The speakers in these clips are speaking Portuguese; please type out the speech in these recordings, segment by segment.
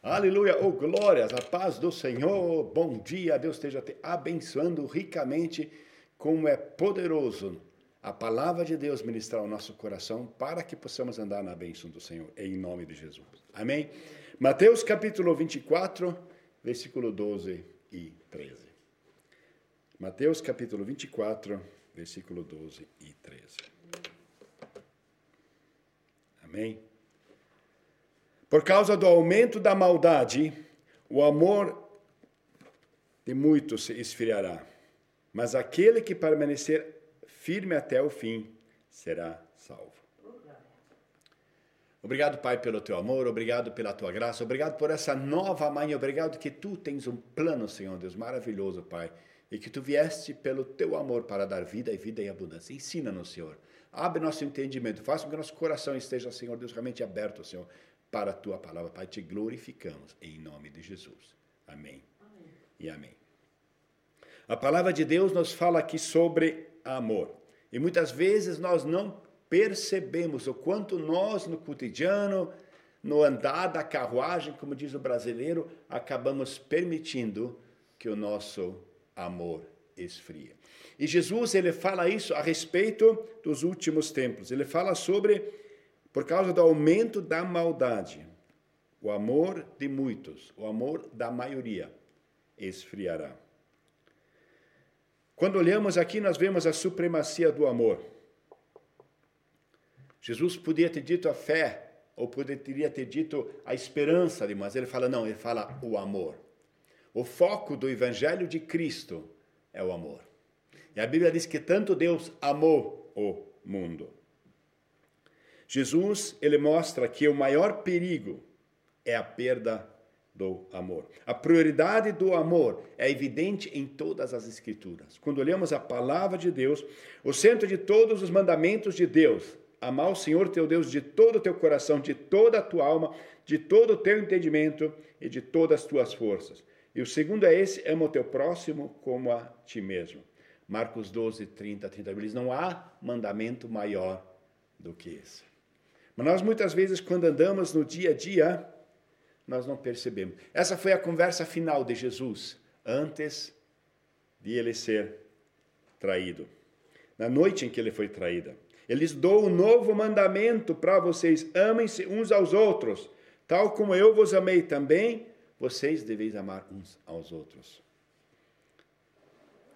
Aleluia, oh glórias, a paz do Senhor, bom dia, Deus esteja te abençoando ricamente, como é poderoso a palavra de Deus ministrar ao nosso coração para que possamos andar na bênção do Senhor, em nome de Jesus. Amém? Mateus capítulo 24, versículo 12 e 13. Mateus capítulo 24, versículo 12 e 13. Amém? Por causa do aumento da maldade, o amor de muitos se esfriará, mas aquele que permanecer firme até o fim será salvo. Obrigado, Pai, pelo teu amor, obrigado pela tua graça, obrigado por essa nova manhã, obrigado que tu tens um plano, Senhor Deus, maravilhoso, Pai, e que tu vieste pelo teu amor para dar vida e vida em abundância. Ensina-nos, Senhor. Abre nosso entendimento, faça com que nosso coração esteja, Senhor Deus, realmente aberto, Senhor, para a tua palavra. Pai, te glorificamos em nome de Jesus. Amém. amém. E amém. A palavra de Deus nos fala aqui sobre amor. E muitas vezes nós não percebemos o quanto nós, no cotidiano, no andar da carruagem, como diz o brasileiro, acabamos permitindo que o nosso amor esfria. E Jesus ele fala isso a respeito dos últimos tempos. Ele fala sobre por causa do aumento da maldade, o amor de muitos, o amor da maioria esfriará. Quando olhamos aqui, nós vemos a supremacia do amor. Jesus podia ter dito a fé, ou poderia ter dito a esperança mas ele fala não, ele fala o amor. O foco do evangelho de Cristo é o amor. E a Bíblia diz que tanto Deus amou o mundo. Jesus, ele mostra que o maior perigo é a perda do amor. A prioridade do amor é evidente em todas as escrituras. Quando olhamos a palavra de Deus, o centro de todos os mandamentos de Deus, amar o Senhor teu Deus de todo o teu coração, de toda a tua alma, de todo o teu entendimento e de todas as tuas forças. E o segundo é esse, ama o teu próximo como a ti mesmo. Marcos 12, 30, 30. Diz, não há mandamento maior do que esse. Mas nós muitas vezes, quando andamos no dia a dia, nós não percebemos. Essa foi a conversa final de Jesus, antes de ele ser traído. Na noite em que ele foi traído. Ele lhes dou um novo mandamento para vocês: amem-se uns aos outros, tal como eu vos amei também, vocês deveis amar uns aos outros.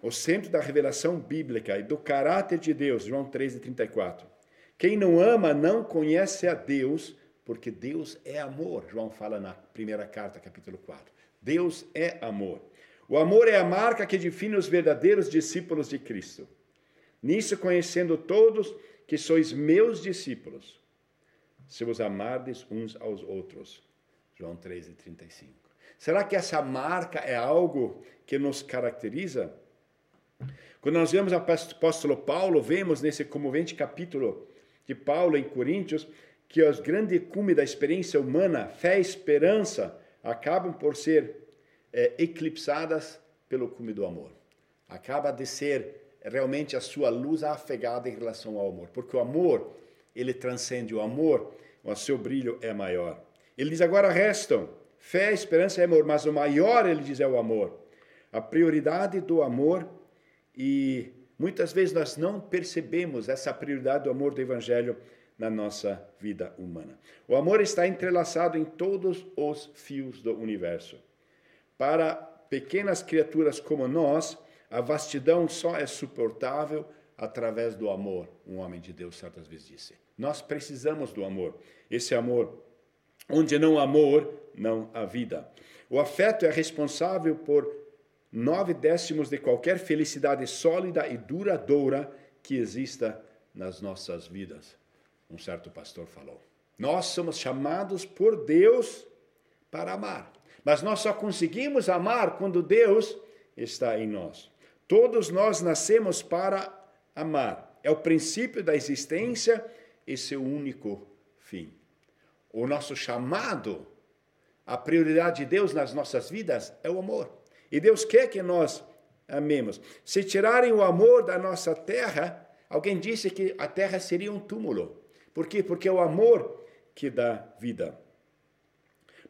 O centro da revelação bíblica e do caráter de Deus, João 13:34. Quem não ama não conhece a Deus, porque Deus é amor. João fala na primeira carta, capítulo 4. Deus é amor. O amor é a marca que define os verdadeiros discípulos de Cristo. Nisso conhecendo todos que sois meus discípulos, se vos amardes uns aos outros. João 13, 35. Será que essa marca é algo que nos caracteriza? Quando nós vemos o apóstolo Paulo, vemos nesse comovente capítulo de Paulo em Coríntios, que os grandes cumes da experiência humana, fé e esperança, acabam por ser é, eclipsadas pelo cume do amor. Acaba de ser realmente a sua luz afegada em relação ao amor, porque o amor, ele transcende o amor, o seu brilho é maior. Ele diz agora restam fé, esperança e amor, mas o maior, ele diz, é o amor. A prioridade do amor e Muitas vezes nós não percebemos essa prioridade do amor do Evangelho na nossa vida humana. O amor está entrelaçado em todos os fios do universo. Para pequenas criaturas como nós, a vastidão só é suportável através do amor, um homem de Deus certas vezes disse. Nós precisamos do amor. Esse amor, onde não há amor, não há vida. O afeto é responsável por nove décimos de qualquer felicidade sólida e duradoura que exista nas nossas vidas. Um certo pastor falou. Nós somos chamados por Deus para amar, mas nós só conseguimos amar quando Deus está em nós. Todos nós nascemos para amar. É o princípio da existência e seu único fim. O nosso chamado, a prioridade de Deus nas nossas vidas é o amor. E Deus quer que nós amemos. Se tirarem o amor da nossa terra, alguém disse que a terra seria um túmulo. Por quê? Porque é o amor que dá vida.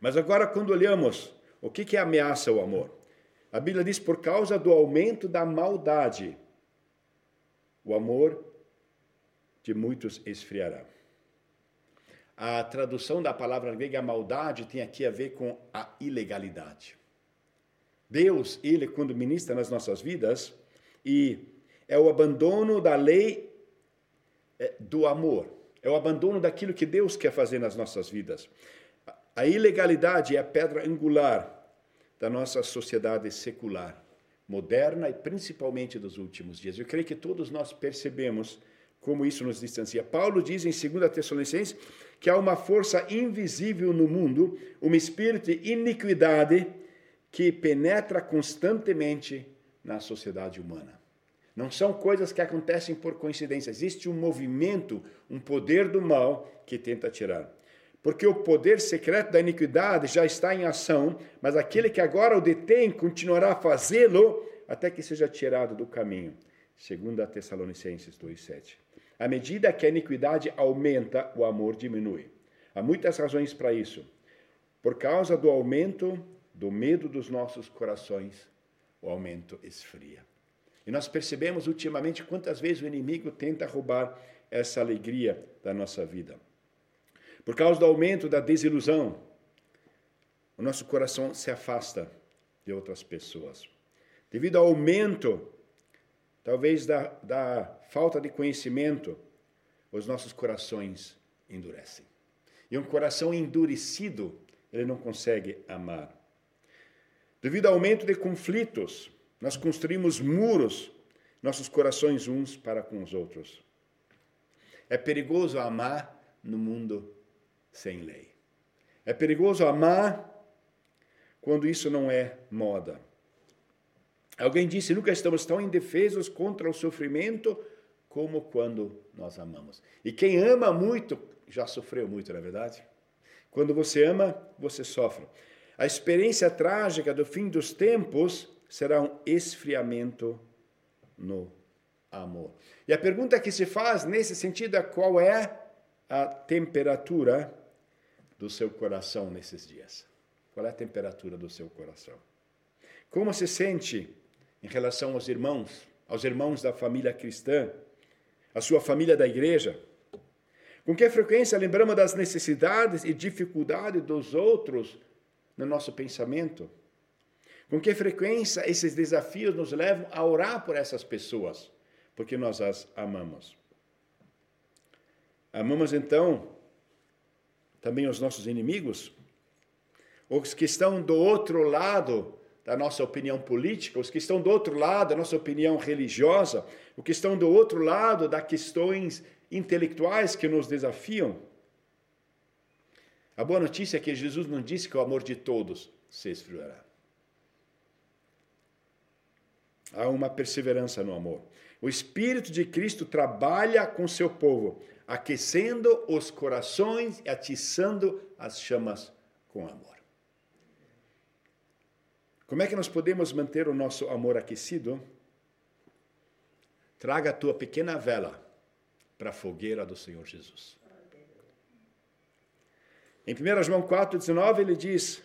Mas agora, quando olhamos o que, que ameaça o amor, a Bíblia diz por causa do aumento da maldade, o amor de muitos esfriará. A tradução da palavra grega maldade tem aqui a ver com a ilegalidade. Deus, ele quando ministra nas nossas vidas, e é o abandono da lei é, do amor, é o abandono daquilo que Deus quer fazer nas nossas vidas. A ilegalidade é a pedra angular da nossa sociedade secular, moderna e principalmente dos últimos dias. Eu creio que todos nós percebemos como isso nos distancia. Paulo diz em 2 Tessalonicenses que há uma força invisível no mundo, um espírito de iniquidade que penetra constantemente na sociedade humana. Não são coisas que acontecem por coincidência. Existe um movimento, um poder do mal que tenta tirar. Porque o poder secreto da iniquidade já está em ação, mas aquele que agora o detém continuará a fazê-lo até que seja tirado do caminho. Segundo a Tessalonicenses 2:7. À medida que a iniquidade aumenta, o amor diminui. Há muitas razões para isso. Por causa do aumento do medo dos nossos corações, o aumento esfria. E nós percebemos ultimamente quantas vezes o inimigo tenta roubar essa alegria da nossa vida. Por causa do aumento da desilusão, o nosso coração se afasta de outras pessoas. Devido ao aumento, talvez, da, da falta de conhecimento, os nossos corações endurecem. E um coração endurecido, ele não consegue amar. Devido ao aumento de conflitos, nós construímos muros, nossos corações uns para com os outros. É perigoso amar no mundo sem lei. É perigoso amar quando isso não é moda. Alguém disse: nunca estamos tão indefesos contra o sofrimento como quando nós amamos. E quem ama muito já sofreu muito, não é verdade? Quando você ama, você sofre. A experiência trágica do fim dos tempos será um esfriamento no amor. E a pergunta que se faz nesse sentido é qual é a temperatura do seu coração nesses dias? Qual é a temperatura do seu coração? Como se sente em relação aos irmãos, aos irmãos da família cristã, a sua família da igreja? Com que frequência lembramos das necessidades e dificuldades dos outros no nosso pensamento? Com que frequência esses desafios nos levam a orar por essas pessoas? Porque nós as amamos. Amamos então também os nossos inimigos? Os que estão do outro lado da nossa opinião política, os que estão do outro lado da nossa opinião religiosa, os que estão do outro lado das questões intelectuais que nos desafiam? A boa notícia é que Jesus não disse que o amor de todos se esfriará. Há uma perseverança no amor. O Espírito de Cristo trabalha com seu povo, aquecendo os corações e atiçando as chamas com amor. Como é que nós podemos manter o nosso amor aquecido? Traga a tua pequena vela para a fogueira do Senhor Jesus. Em 1 João 4,19 ele diz: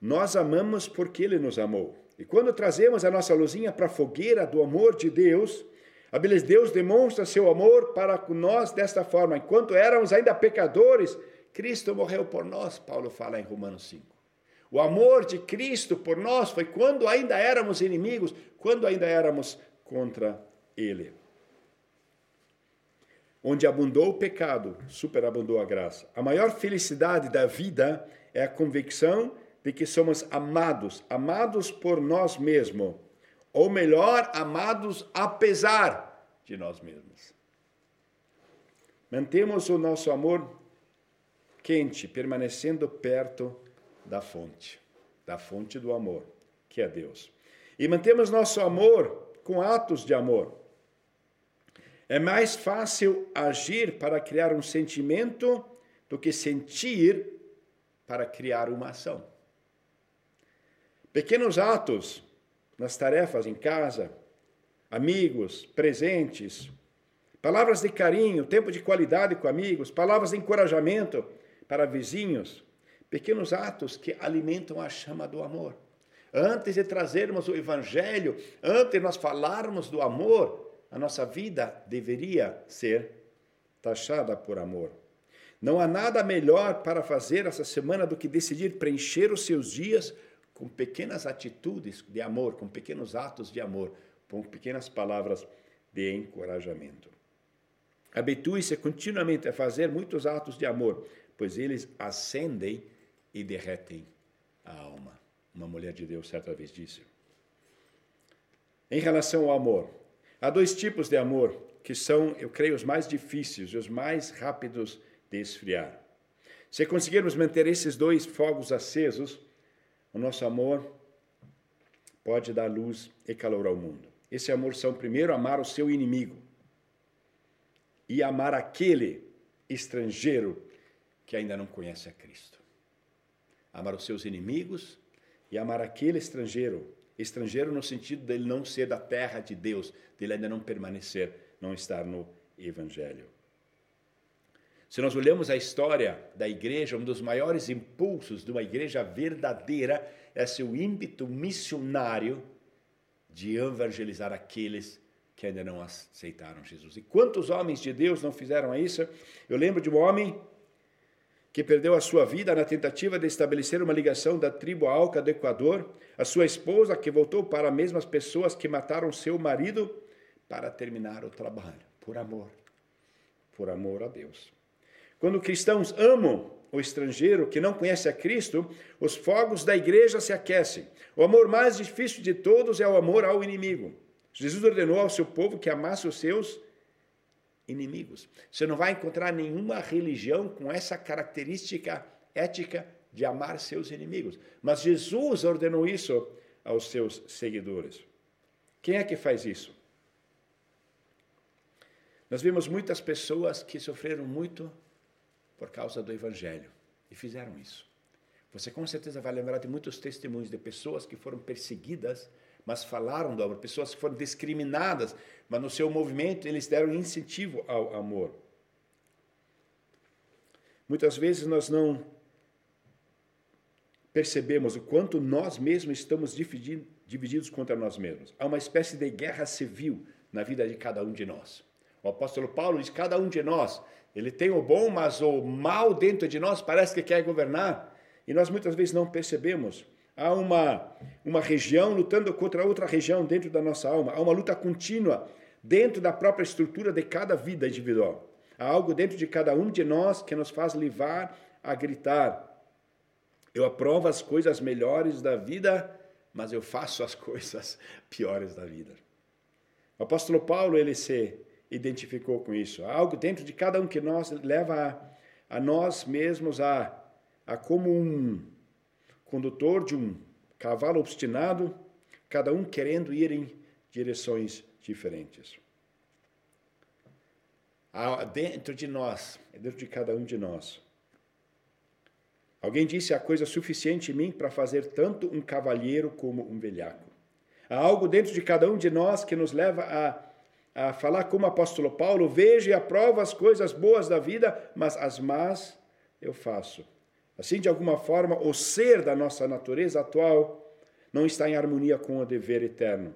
Nós amamos porque ele nos amou. E quando trazemos a nossa luzinha para a fogueira do amor de Deus, a Deus demonstra seu amor para nós desta forma. Enquanto éramos ainda pecadores, Cristo morreu por nós, Paulo fala em Romanos 5. O amor de Cristo por nós foi quando ainda éramos inimigos, quando ainda éramos contra Ele. Onde abundou o pecado, superabundou a graça. A maior felicidade da vida é a convicção de que somos amados, amados por nós mesmos, ou melhor, amados apesar de nós mesmos. Mantemos o nosso amor quente, permanecendo perto da fonte, da fonte do amor, que é Deus. E mantemos nosso amor com atos de amor é mais fácil agir para criar um sentimento do que sentir para criar uma ação. Pequenos atos nas tarefas em casa, amigos, presentes, palavras de carinho, tempo de qualidade com amigos, palavras de encorajamento para vizinhos, Pequenos atos que alimentam a chama do amor. Antes de trazermos o Evangelho, antes de nós falarmos do amor, a nossa vida deveria ser taxada por amor. Não há nada melhor para fazer essa semana do que decidir preencher os seus dias com pequenas atitudes de amor, com pequenos atos de amor, com pequenas palavras de encorajamento. Habitue-se continuamente a fazer muitos atos de amor, pois eles acendem e derretem a alma. Uma mulher de Deus certa vez disse. Em relação ao amor, há dois tipos de amor que são, eu creio, os mais difíceis e os mais rápidos de esfriar. Se conseguirmos manter esses dois fogos acesos, o nosso amor pode dar luz e calor ao mundo. Esse amor são, primeiro, amar o seu inimigo e amar aquele estrangeiro que ainda não conhece a Cristo. Amar os seus inimigos e amar aquele estrangeiro, estrangeiro no sentido dele não ser da terra de Deus, dele ainda não permanecer, não estar no Evangelho. Se nós olhamos a história da igreja, um dos maiores impulsos de uma igreja verdadeira é seu ímpeto missionário de evangelizar aqueles que ainda não aceitaram Jesus. E quantos homens de Deus não fizeram isso? Eu lembro de um homem que perdeu a sua vida na tentativa de estabelecer uma ligação da tribo Alca do Equador, a sua esposa que voltou para as mesmas pessoas que mataram seu marido para terminar o trabalho, por amor, por amor a Deus. Quando cristãos amam o estrangeiro que não conhece a Cristo, os fogos da igreja se aquecem. O amor mais difícil de todos é o amor ao inimigo. Jesus ordenou ao seu povo que amasse os seus inimigos. Você não vai encontrar nenhuma religião com essa característica ética de amar seus inimigos. Mas Jesus ordenou isso aos seus seguidores. Quem é que faz isso? Nós vimos muitas pessoas que sofreram muito por causa do Evangelho. E fizeram isso. Você com certeza vai lembrar de muitos testemunhos de pessoas que foram perseguidas, mas falaram do amor, pessoas que foram discriminadas, mas no seu movimento eles deram incentivo ao amor. Muitas vezes nós não percebemos o quanto nós mesmos estamos divididos contra nós mesmos. Há uma espécie de guerra civil na vida de cada um de nós. O apóstolo Paulo diz: cada um de nós ele tem o bom, mas o mal dentro de nós parece que quer governar. E nós muitas vezes não percebemos. Há uma, uma região lutando contra outra região dentro da nossa alma. Há uma luta contínua dentro da própria estrutura de cada vida individual. Há algo dentro de cada um de nós que nos faz levar a gritar: Eu aprovo as coisas melhores da vida, mas eu faço as coisas piores da vida. O apóstolo Paulo, ele se identificou com isso. Há algo dentro de cada um que nós leva a, a nós mesmos a, a como um condutor de um cavalo obstinado, cada um querendo ir em direções diferentes. Há dentro de nós, dentro de cada um de nós. Alguém disse: há coisa suficiente em mim para fazer tanto um cavalheiro como um velhaco. Há algo dentro de cada um de nós que nos leva a a falar como o apóstolo Paulo: vejo e aprovo as coisas boas da vida, mas as más eu faço. Assim, de alguma forma, o ser da nossa natureza atual não está em harmonia com o dever eterno.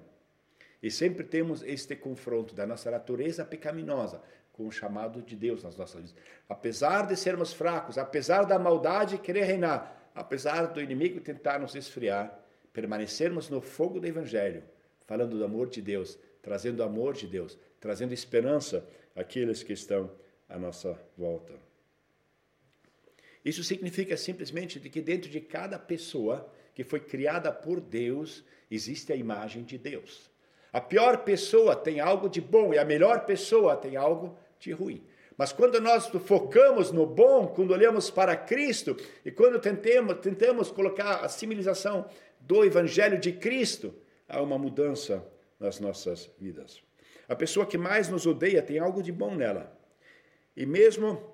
E sempre temos este confronto da nossa natureza pecaminosa com o chamado de Deus nas nossas vidas. Apesar de sermos fracos, apesar da maldade querer reinar, apesar do inimigo tentar nos esfriar, permanecermos no fogo do Evangelho, falando do amor de Deus, trazendo amor de Deus, trazendo esperança àqueles que estão à nossa volta. Isso significa simplesmente de que dentro de cada pessoa que foi criada por Deus existe a imagem de Deus. A pior pessoa tem algo de bom e a melhor pessoa tem algo de ruim. Mas quando nós focamos no bom, quando olhamos para Cristo e quando tentemos, tentamos colocar a civilização do Evangelho de Cristo, há uma mudança nas nossas vidas. A pessoa que mais nos odeia tem algo de bom nela. E mesmo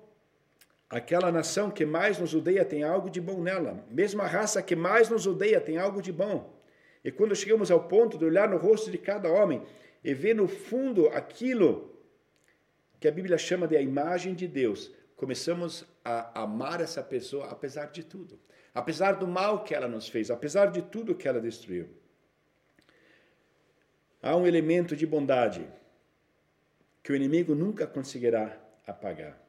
aquela nação que mais nos odeia tem algo de bom nela. Mesmo a raça que mais nos odeia tem algo de bom. E quando chegamos ao ponto de olhar no rosto de cada homem e ver no fundo aquilo que a Bíblia chama de a imagem de Deus, começamos a amar essa pessoa apesar de tudo, apesar do mal que ela nos fez, apesar de tudo que ela destruiu. Há um elemento de bondade que o inimigo nunca conseguirá apagar.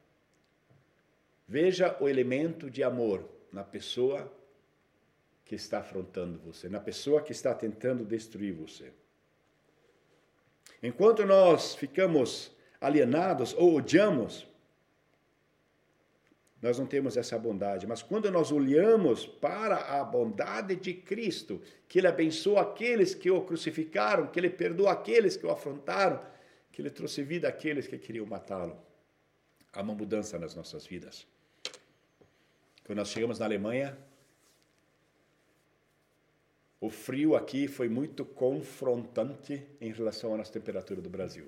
Veja o elemento de amor na pessoa que está afrontando você, na pessoa que está tentando destruir você. Enquanto nós ficamos alienados ou odiamos, nós não temos essa bondade. Mas quando nós olhamos para a bondade de Cristo, que Ele abençoa aqueles que o crucificaram, que Ele perdoa aqueles que o afrontaram, que Ele trouxe vida àqueles que queriam matá-lo, há uma mudança nas nossas vidas. Quando nós chegamos na Alemanha, o frio aqui foi muito confrontante em relação à nossa temperatura do Brasil.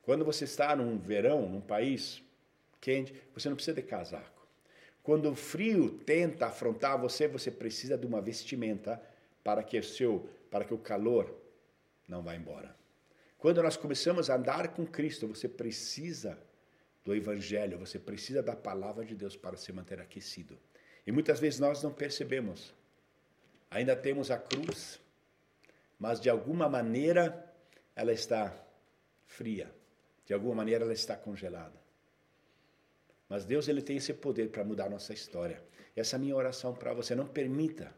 Quando você está num verão, num país quente, você não precisa de casaco. Quando o frio tenta afrontar você, você precisa de uma vestimenta para que o seu, para que o calor não vá embora. Quando nós começamos a andar com Cristo, você precisa do evangelho, você precisa da palavra de Deus para se manter aquecido. E muitas vezes nós não percebemos. Ainda temos a cruz, mas de alguma maneira ela está fria. De alguma maneira ela está congelada. Mas Deus ele tem esse poder para mudar nossa história. Essa é a minha oração para você. Não permita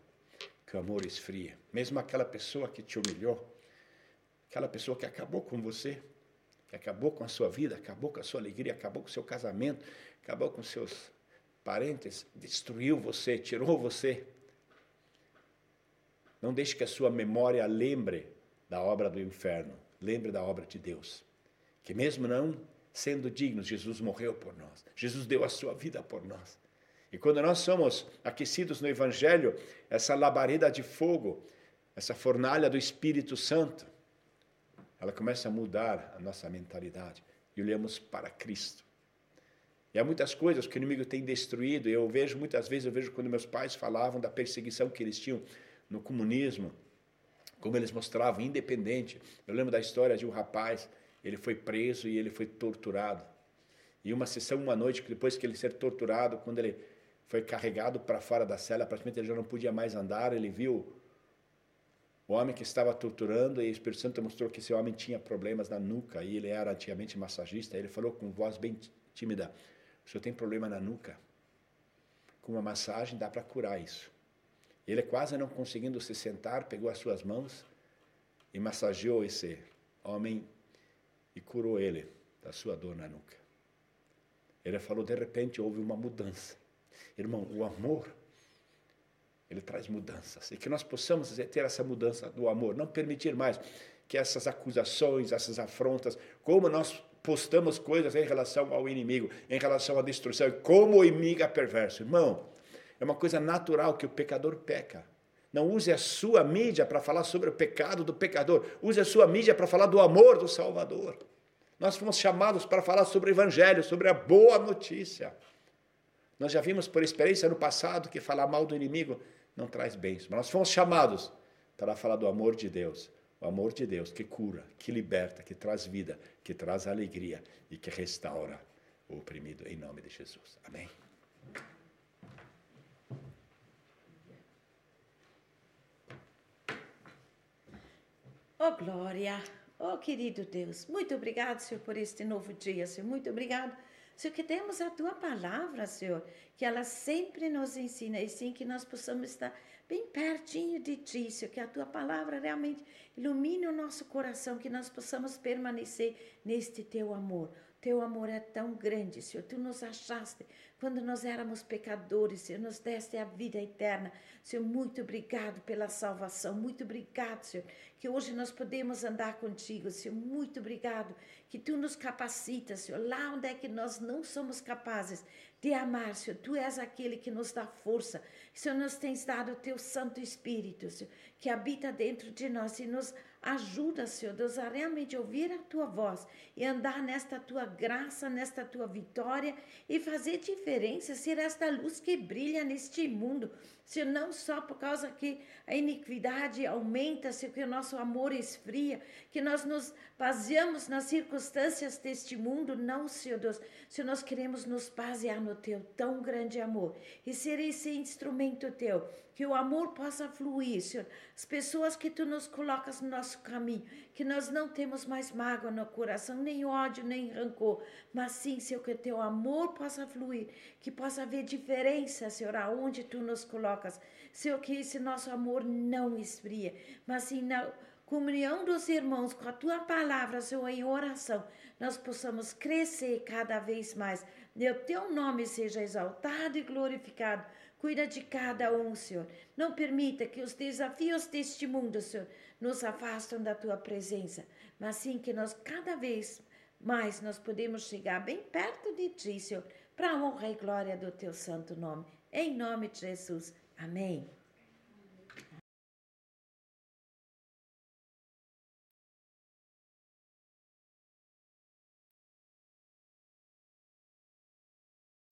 que o amor esfrie. Mesmo aquela pessoa que te humilhou, aquela pessoa que acabou com você, que acabou com a sua vida, acabou com a sua alegria, acabou com o seu casamento, acabou com seus parentes, destruiu você, tirou você. Não deixe que a sua memória lembre da obra do inferno, lembre da obra de Deus. Que mesmo não sendo dignos, Jesus morreu por nós. Jesus deu a sua vida por nós. E quando nós somos aquecidos no Evangelho, essa labareda de fogo, essa fornalha do Espírito Santo, ela começa a mudar a nossa mentalidade e olhamos para Cristo. E há muitas coisas que o inimigo tem destruído. Eu vejo muitas vezes, eu vejo quando meus pais falavam da perseguição que eles tinham no comunismo, como eles mostravam independente. Eu lembro da história de um rapaz ele foi preso e ele foi torturado. E uma sessão, uma noite, depois que ele ser torturado, quando ele foi carregado para fora da cela, praticamente ele já não podia mais andar, ele viu o homem que estava torturando e o Espírito Santo mostrou que esse homem tinha problemas na nuca e ele era antigamente massagista. Ele falou com voz bem tímida: O senhor tem problema na nuca? Com uma massagem dá para curar isso. Ele, quase não conseguindo se sentar, pegou as suas mãos e massageou esse homem e curou ele da sua dor na nuca. Ele falou, de repente houve uma mudança. Irmão, o amor, ele traz mudanças. E que nós possamos ter essa mudança do amor, não permitir mais que essas acusações, essas afrontas, como nós postamos coisas em relação ao inimigo, em relação à destruição, como o inimigo é perverso. Irmão, é uma coisa natural que o pecador peca. Não use a sua mídia para falar sobre o pecado do pecador. Use a sua mídia para falar do amor do Salvador. Nós fomos chamados para falar sobre o Evangelho, sobre a boa notícia. Nós já vimos por experiência no passado que falar mal do inimigo não traz bens. Mas nós fomos chamados para falar do amor de Deus. O amor de Deus que cura, que liberta, que traz vida, que traz alegria e que restaura o oprimido. Em nome de Jesus. Amém. Oh, glória! Oh, querido Deus, muito obrigado, Senhor, por este novo dia, Senhor. Muito obrigado, Senhor, que temos a tua palavra, Senhor, que ela sempre nos ensina, e sim que nós possamos estar bem pertinho de ti, Senhor, que a tua palavra realmente ilumine o nosso coração, que nós possamos permanecer neste teu amor. Teu amor é tão grande, Senhor. Tu nos achaste quando nós éramos pecadores, Senhor. Nos deste a vida eterna. Senhor, muito obrigado pela salvação. Muito obrigado, Senhor, que hoje nós podemos andar contigo, Senhor. Muito obrigado que tu nos capacitas, Senhor. Lá onde é que nós não somos capazes de amar, Senhor. Tu és aquele que nos dá força. Senhor, nos tens dado o teu Santo Espírito, Senhor, que habita dentro de nós e nos Ajuda, Senhor Deus, a realmente ouvir a tua voz e andar nesta tua graça, nesta tua vitória e fazer diferença, ser esta luz que brilha neste mundo. Senhor, não só por causa que a iniquidade aumenta, Senhor, que o nosso amor esfria, que nós nos baseamos nas circunstâncias deste mundo, não, Senhor Deus. Senhor, nós queremos nos basear no Teu tão grande amor e ser esse instrumento Teu, que o amor possa fluir, Senhor. As pessoas que Tu nos colocas no nosso caminho, que nós não temos mais mágoa no coração, nem ódio, nem rancor, mas sim, Senhor, que o Teu amor possa fluir, que possa haver diferença, Senhor, aonde Tu nos colocas. Senhor, que esse nosso amor não esfria, mas sim na comunhão dos irmãos com a tua palavra, Senhor, em oração, nós possamos crescer cada vez mais. O teu nome seja exaltado e glorificado. Cuida de cada um, Senhor. Não permita que os desafios deste mundo, Senhor, nos afastem da tua presença, mas sim que nós cada vez mais nós podemos chegar bem perto de ti, Senhor, para a honra e glória do teu santo nome. Em nome de Jesus. Amém.